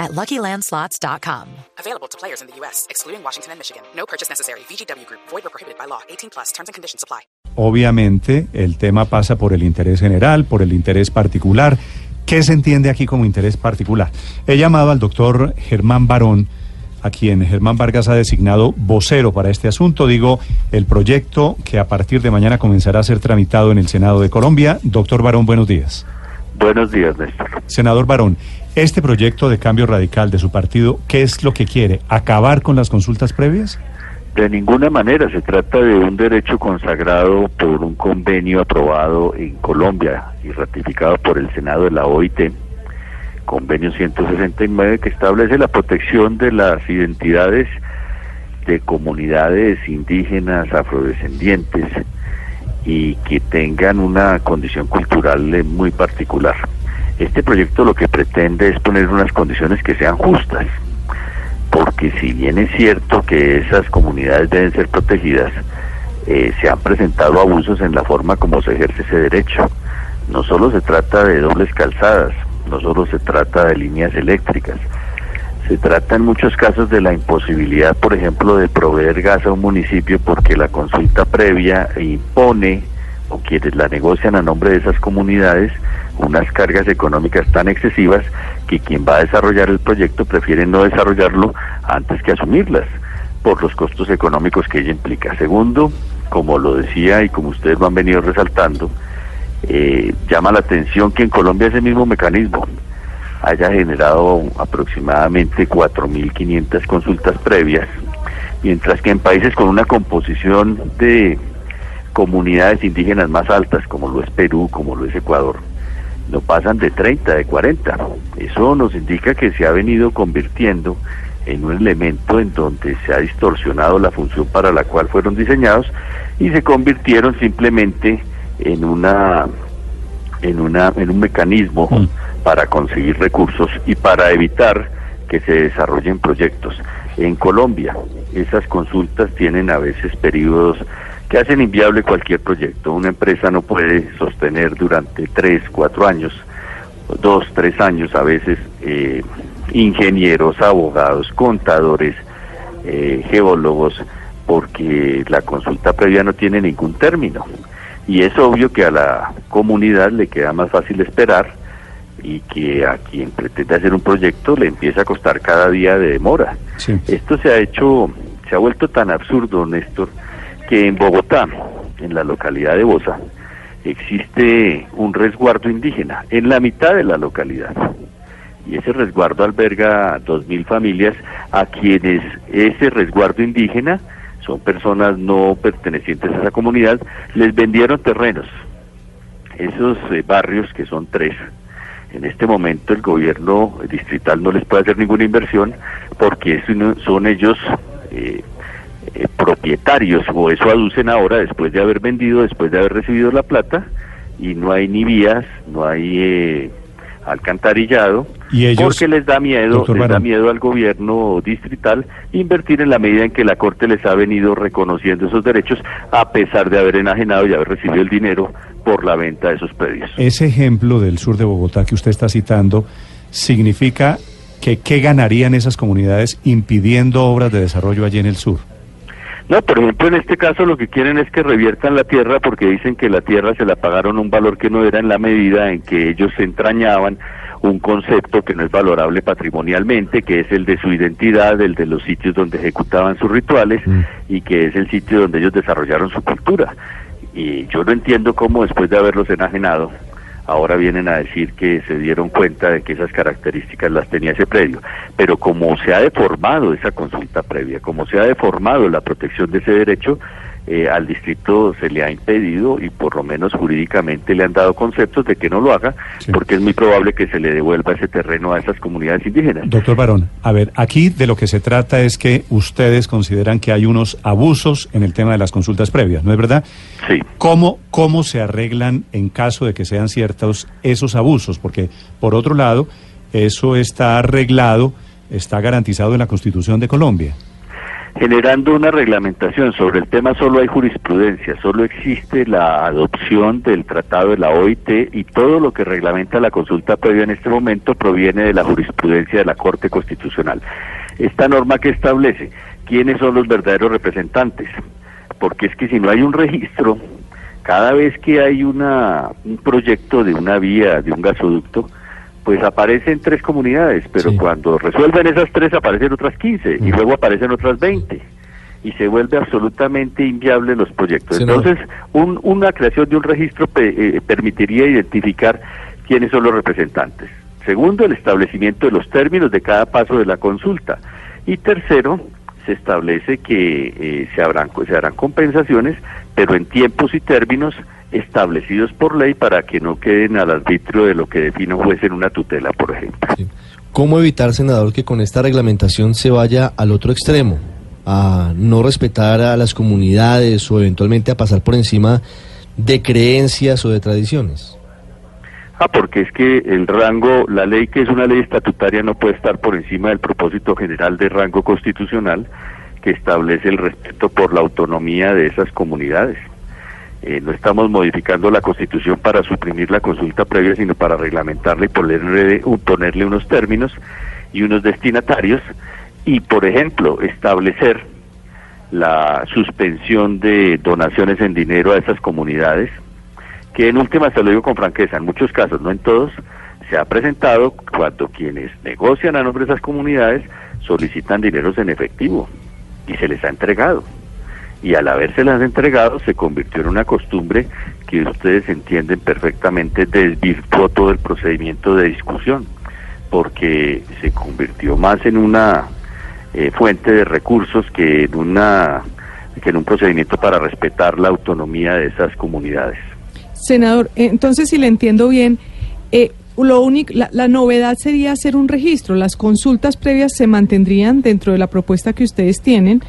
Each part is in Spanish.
at LuckyLandSlots.com. Available to players in the U.S., excluding Washington and Michigan. No purchase necessary. VGW Group. Void or prohibited by law. 18 plus. Terms and conditions apply. Obviamente, el tema pasa por el interés general, por el interés particular. ¿Qué se entiende aquí como interés particular? He llamado al doctor Germán Barón, a quien Germán Vargas ha designado vocero para este asunto. Digo, el proyecto que a partir de mañana comenzará a ser tramitado en el Senado de Colombia. Doctor Barón, buenos días. Buenos días, Néstor. Senador Barón, este proyecto de cambio radical de su partido, ¿qué es lo que quiere? ¿Acabar con las consultas previas? De ninguna manera, se trata de un derecho consagrado por un convenio aprobado en Colombia y ratificado por el Senado de la OIT, convenio 169, que establece la protección de las identidades de comunidades indígenas afrodescendientes y que tengan una condición cultural muy particular. Este proyecto lo que pretende es poner unas condiciones que sean justas, porque si bien es cierto que esas comunidades deben ser protegidas, eh, se han presentado abusos en la forma como se ejerce ese derecho. No solo se trata de dobles calzadas, no solo se trata de líneas eléctricas, se trata en muchos casos de la imposibilidad, por ejemplo, de proveer gas a un municipio porque la consulta previa impone o quienes la negocian a nombre de esas comunidades unas cargas económicas tan excesivas que quien va a desarrollar el proyecto prefiere no desarrollarlo antes que asumirlas por los costos económicos que ella implica. Segundo, como lo decía y como ustedes lo han venido resaltando, eh, llama la atención que en Colombia ese mismo mecanismo haya generado aproximadamente 4.500 consultas previas, mientras que en países con una composición de comunidades indígenas más altas, como lo es Perú, como lo es Ecuador, no pasan de 30, de 40. Eso nos indica que se ha venido convirtiendo en un elemento en donde se ha distorsionado la función para la cual fueron diseñados y se convirtieron simplemente en una en una en un mecanismo mm. para conseguir recursos y para evitar que se desarrollen proyectos. En Colombia, esas consultas tienen a veces periodos que hacen inviable cualquier proyecto. Una empresa no puede sostener durante tres, cuatro años, dos, tres años a veces, eh, ingenieros, abogados, contadores, eh, geólogos, porque la consulta previa no tiene ningún término. Y es obvio que a la comunidad le queda más fácil esperar y que a quien pretende hacer un proyecto le empieza a costar cada día de demora. Esto se ha hecho, se ha vuelto tan absurdo, Néstor, que en Bogotá, en la localidad de Bosa, existe un resguardo indígena en la mitad de la localidad. Y ese resguardo alberga dos mil familias a quienes ese resguardo indígena son personas no pertenecientes a esa comunidad, les vendieron terrenos. Esos eh, barrios, que son tres, en este momento el gobierno distrital no les puede hacer ninguna inversión porque son ellos eh, eh, propietarios, o eso aducen ahora después de haber vendido, después de haber recibido la plata, y no hay ni vías, no hay eh, alcantarillado, porque les da miedo, les da miedo al gobierno distrital invertir en la medida en que la Corte les ha venido reconociendo esos derechos, a pesar de haber enajenado y haber recibido el dinero por la venta de esos predios. Ese ejemplo del sur de Bogotá que usted está citando significa que qué ganarían esas comunidades impidiendo obras de desarrollo allí en el sur. No, por ejemplo, en este caso lo que quieren es que reviertan la tierra porque dicen que la tierra se la pagaron un valor que no era en la medida en que ellos se entrañaban un concepto que no es valorable patrimonialmente, que es el de su identidad, el de los sitios donde ejecutaban sus rituales mm. y que es el sitio donde ellos desarrollaron su cultura. Y yo no entiendo cómo después de haberlos enajenado, ahora vienen a decir que se dieron cuenta de que esas características las tenía ese predio. Pero como se ha deformado esa consulta previa, como se ha deformado la protección de ese derecho, eh, al distrito se le ha impedido y por lo menos jurídicamente le han dado conceptos de que no lo haga, porque es muy probable que se le devuelva ese terreno a esas comunidades indígenas. Doctor Barón, a ver, aquí de lo que se trata es que ustedes consideran que hay unos abusos en el tema de las consultas previas, ¿no es verdad? Sí. ¿Cómo, cómo se arreglan en caso de que sean ciertos esos abusos? Porque, por otro lado, eso está arreglado, está garantizado en la Constitución de Colombia generando una reglamentación sobre el tema solo hay jurisprudencia, solo existe la adopción del tratado de la OIT y todo lo que reglamenta la consulta previa en este momento proviene de la jurisprudencia de la Corte Constitucional. Esta norma que establece quiénes son los verdaderos representantes, porque es que si no hay un registro, cada vez que hay una, un proyecto de una vía, de un gasoducto, pues aparecen tres comunidades, pero cuando resuelven esas tres aparecen otras 15 y luego aparecen otras 20 y se vuelve absolutamente inviable los proyectos. Entonces, una creación de un registro eh, permitiría identificar quiénes son los representantes. Segundo, el establecimiento de los términos de cada paso de la consulta. Y tercero, se establece que eh, se, habrán, se harán compensaciones, pero en tiempos y términos establecidos por ley para que no queden al arbitrio de lo que define un juez en una tutela, por ejemplo. ¿Cómo evitar, senador, que con esta reglamentación se vaya al otro extremo, a no respetar a las comunidades o eventualmente a pasar por encima de creencias o de tradiciones? Ah, porque es que el rango, la ley que es una ley estatutaria no puede estar por encima del propósito general de rango constitucional que establece el respeto por la autonomía de esas comunidades. Eh, no estamos modificando la Constitución para suprimir la consulta previa, sino para reglamentarla y ponerle, ponerle unos términos y unos destinatarios y, por ejemplo, establecer la suspensión de donaciones en dinero a esas comunidades, que en última, se lo digo con franqueza, en muchos casos, no en todos, se ha presentado cuando quienes negocian a nombre de esas comunidades solicitan dineros en efectivo y se les ha entregado y al habérselas entregado se convirtió en una costumbre que ustedes entienden perfectamente desvirtuó todo el procedimiento de discusión porque se convirtió más en una eh, fuente de recursos que en una que en un procedimiento para respetar la autonomía de esas comunidades. Senador, entonces si le entiendo bien, eh, lo único, la, novedad sería hacer un registro. Las consultas previas se mantendrían dentro de la propuesta que ustedes tienen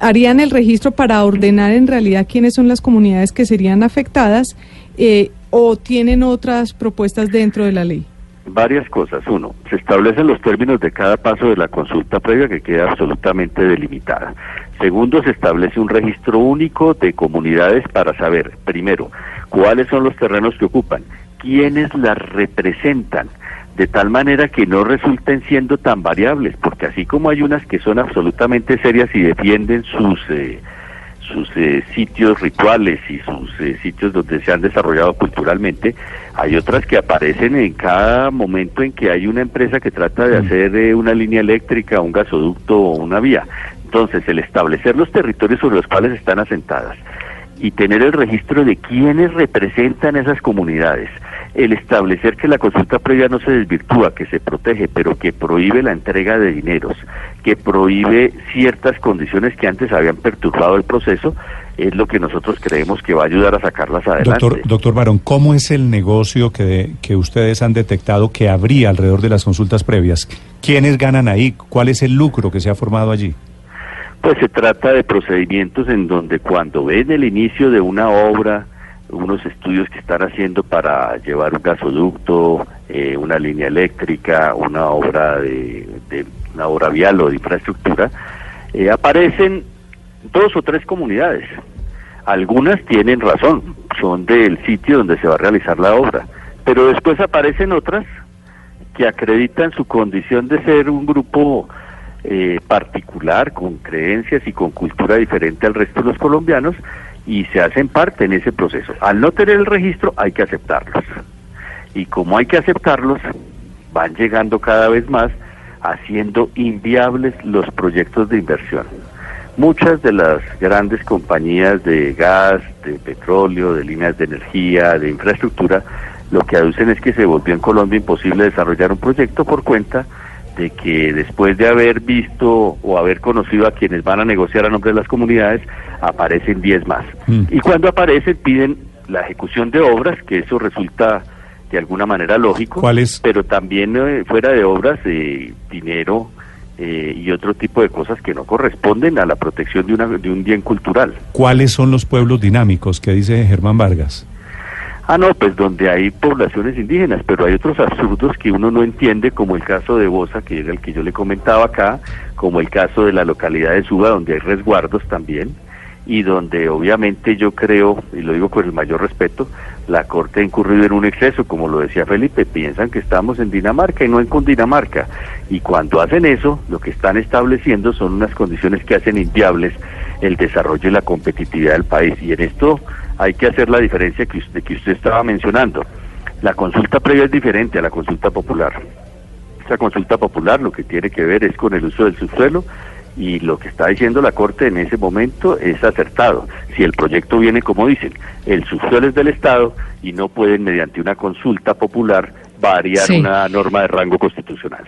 harían el registro para ordenar en realidad quiénes son las comunidades que serían afectadas eh, o tienen otras propuestas dentro de la ley? Varias cosas. Uno, se establecen los términos de cada paso de la consulta previa que queda absolutamente delimitada. Segundo, se establece un registro único de comunidades para saber, primero, cuáles son los terrenos que ocupan, quiénes las representan, de tal manera que no resulten siendo tan variables, porque así como hay unas que son absolutamente serias y defienden sus eh, sus eh, sitios rituales y sus eh, sitios donde se han desarrollado culturalmente, hay otras que aparecen en cada momento en que hay una empresa que trata de mm. hacer una línea eléctrica, un gasoducto o una vía. Entonces, el establecer los territorios sobre los cuales están asentadas y tener el registro de quienes representan esas comunidades, el establecer que la consulta previa no se desvirtúa, que se protege, pero que prohíbe la entrega de dineros, que prohíbe ciertas condiciones que antes habían perturbado el proceso, es lo que nosotros creemos que va a ayudar a sacarlas adelante. Doctor, doctor Barón, ¿cómo es el negocio que, que ustedes han detectado que habría alrededor de las consultas previas? ¿Quiénes ganan ahí? ¿Cuál es el lucro que se ha formado allí? Pues se trata de procedimientos en donde cuando ven el inicio de una obra, unos estudios que están haciendo para llevar un gasoducto, eh, una línea eléctrica, una obra de, una obra vial o de infraestructura, eh, aparecen dos o tres comunidades. Algunas tienen razón, son del sitio donde se va a realizar la obra, pero después aparecen otras que acreditan su condición de ser un grupo eh, particular, con creencias y con cultura diferente al resto de los colombianos, y se hacen parte en ese proceso. Al no tener el registro hay que aceptarlos. Y como hay que aceptarlos, van llegando cada vez más haciendo inviables los proyectos de inversión. Muchas de las grandes compañías de gas, de petróleo, de líneas de energía, de infraestructura, lo que aducen es que se volvió en Colombia imposible desarrollar un proyecto por cuenta de que después de haber visto o haber conocido a quienes van a negociar a nombre de las comunidades, aparecen 10 más. Mm. Y cuando aparecen piden la ejecución de obras, que eso resulta de alguna manera lógico, ¿Cuáles? pero también eh, fuera de obras, eh, dinero eh, y otro tipo de cosas que no corresponden a la protección de, una, de un bien cultural. ¿Cuáles son los pueblos dinámicos que dice Germán Vargas? Ah, no, pues donde hay poblaciones indígenas, pero hay otros absurdos que uno no entiende, como el caso de Bosa, que era el que yo le comentaba acá, como el caso de la localidad de Suba, donde hay resguardos también, y donde obviamente yo creo, y lo digo con el mayor respeto, la Corte ha incurrido en un exceso, como lo decía Felipe, piensan que estamos en Dinamarca y no en Cundinamarca, y cuando hacen eso, lo que están estableciendo son unas condiciones que hacen inviables el desarrollo y la competitividad del país, y en esto hay que hacer la diferencia que usted, que usted estaba mencionando. La consulta previa es diferente a la consulta popular. Esta consulta popular lo que tiene que ver es con el uso del subsuelo y lo que está diciendo la Corte en ese momento es acertado. Si el proyecto viene como dicen, el subsuelo es del Estado y no pueden mediante una consulta popular variar Sí. una norma de rango constitucional.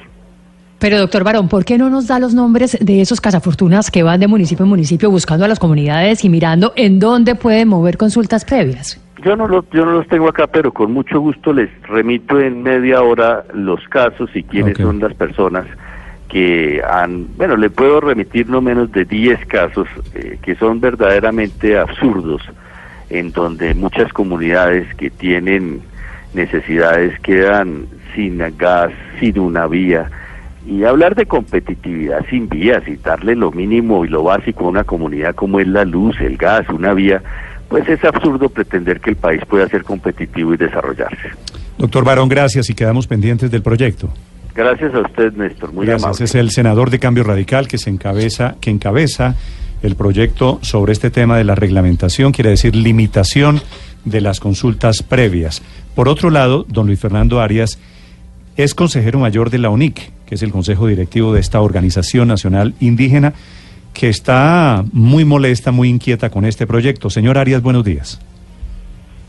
Pero, doctor Barón, ¿por qué no nos da los nombres de esos cazafortunas que van de municipio en municipio buscando a las comunidades y mirando en dónde pueden mover consultas previas? Yo no, lo- yo no los tengo acá, pero con mucho gusto les remito en media hora los casos y quiénes son las personas que han, bueno, le puedo remitir no menos de 10 casos eh, que son verdaderamente absurdos, en donde muchas comunidades que tienen necesidades quedan sin gas, sin una vía. Y hablar de competitividad sin vías y darle lo mínimo y lo básico a una comunidad como es la luz, el gas, una vía, pues es absurdo pretender que el país pueda ser competitivo y desarrollarse. Doctor Barón, gracias y quedamos pendientes del proyecto. Gracias a usted, Néstor, muy Gracias. amable. Es el senador de Cambio Radical que se encabeza, que encabeza el proyecto sobre este tema de la reglamentación, quiere decir limitación de las consultas previas. Por otro lado, don Luis Fernando Arias es consejero mayor de la UNIC, que es el consejo directivo de esta organización nacional indígena, que está muy molesta, muy inquieta con este proyecto. Señor Arias, buenos días.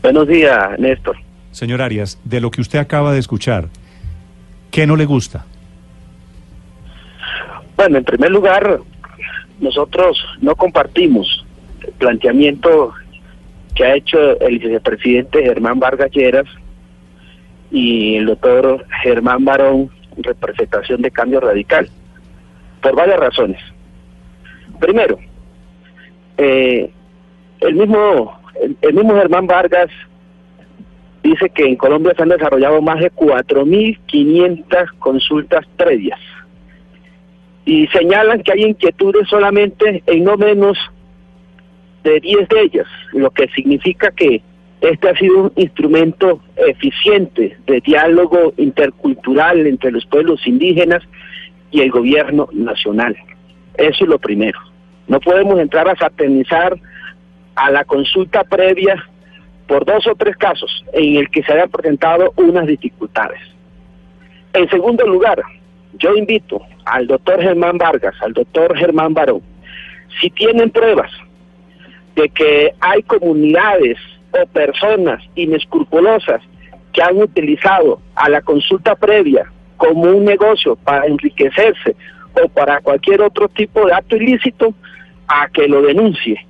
Buenos días, Néstor. Señor Arias, de lo que usted acaba de escuchar, ¿qué no le gusta? Bueno, en primer lugar, nosotros no compartimos el planteamiento que ha hecho el vicepresidente Germán Vargas Lleras y el doctor Germán Barón, en representación de Cambio Radical, por varias razones. Primero, eh, el mismo el mismo Germán Vargas dice que en Colombia se han desarrollado más de 4.500 consultas previas y señalan que hay inquietudes solamente en no menos de 10 de ellas, lo que significa que este ha sido un instrumento eficiente de diálogo intercultural entre los pueblos indígenas y el gobierno nacional. Eso es lo primero. No podemos entrar a satanizar a la consulta previa por dos o tres casos en el que se hayan presentado unas dificultades. En segundo lugar, yo invito al doctor Germán Vargas, al doctor Germán Barón, si tienen pruebas de que hay comunidades o personas inescrupulosas que han utilizado a la consulta previa como un negocio para enriquecerse o para cualquier otro tipo de acto ilícito, a que lo denuncie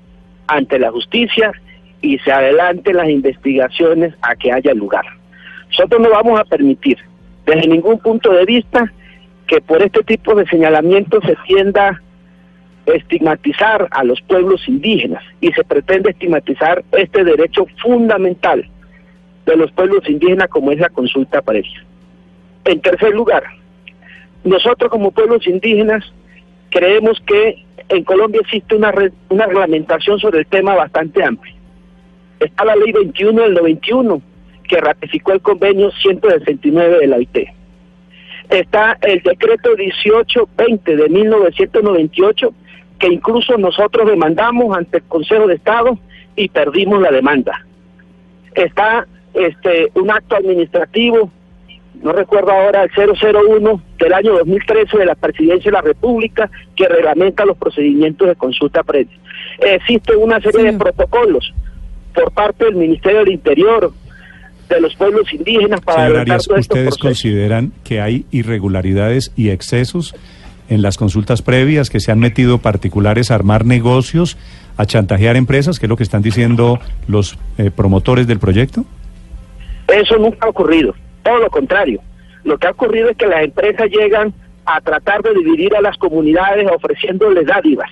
ante la justicia y se adelanten las investigaciones a que haya lugar. Nosotros no vamos a permitir, desde ningún punto de vista, que por este tipo de señalamientos se tienda estigmatizar a los pueblos indígenas y se pretende estigmatizar este derecho fundamental de los pueblos indígenas como es la consulta previa. En tercer lugar, nosotros como pueblos indígenas creemos que en Colombia existe una, re- una reglamentación sobre el tema bastante amplia. Está la ley 21 del 91 que ratificó el convenio 169 de la OIT. Está el decreto 1820 de 1998 que incluso nosotros demandamos ante el Consejo de Estado y perdimos la demanda. Está este un acto administrativo no recuerdo ahora, el 001 del año 2013 de la Presidencia de la República que reglamenta los procedimientos de consulta previa. Existe una serie de protocolos por parte del Ministerio del Interior, de los pueblos indígenas para Señor Arias, estos ¿ustedes consideran que hay irregularidades y excesos en las consultas previas, que se han metido particulares a armar negocios, a chantajear empresas, que es lo que están diciendo los eh, promotores del proyecto? Eso nunca ha ocurrido, todo lo contrario. Lo que ha ocurrido es que las empresas llegan a tratar de dividir a las comunidades ofreciéndoles dádivas,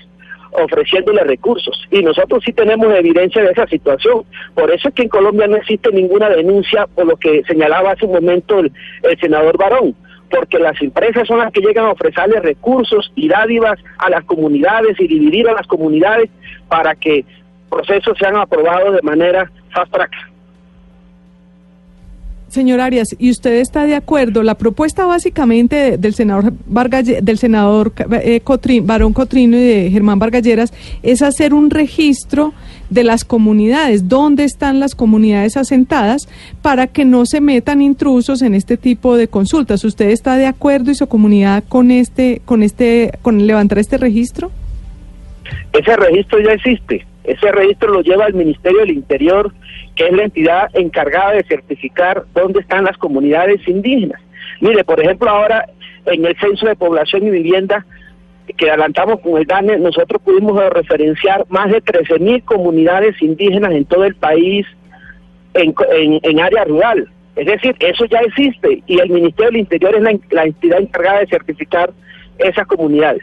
ofreciéndoles recursos. Y nosotros sí tenemos evidencia de esa situación. Por eso es que en Colombia no existe ninguna denuncia por lo que señalaba hace un momento el, el senador Barón, porque las empresas son las que llegan a ofrecerles recursos y dádivas a las comunidades y dividir a las comunidades para que procesos sean aprobados de manera fast track. Señor Arias, ¿y usted está de acuerdo? La propuesta básicamente de- del senador Vargas, del senador eh, Cotrín, Barón Cotrino y de Germán Vargalleras es hacer un registro de las comunidades, dónde están las comunidades asentadas, para que no se metan intrusos en este tipo de consultas. ¿Usted está de acuerdo y su comunidad con este, con este, con levantar este registro? Ese registro ya existe. Ese registro lo lleva el Ministerio del Interior, que es la entidad encargada de certificar dónde están las comunidades indígenas. Mire, por ejemplo, ahora en el Censo de Población y Vivienda que adelantamos con el DANE, nosotros pudimos referenciar más de 13.000 comunidades indígenas en todo el país en, área rural. Es decir, eso ya existe y el Ministerio del Interior es la entidad encargada de certificar esas comunidades.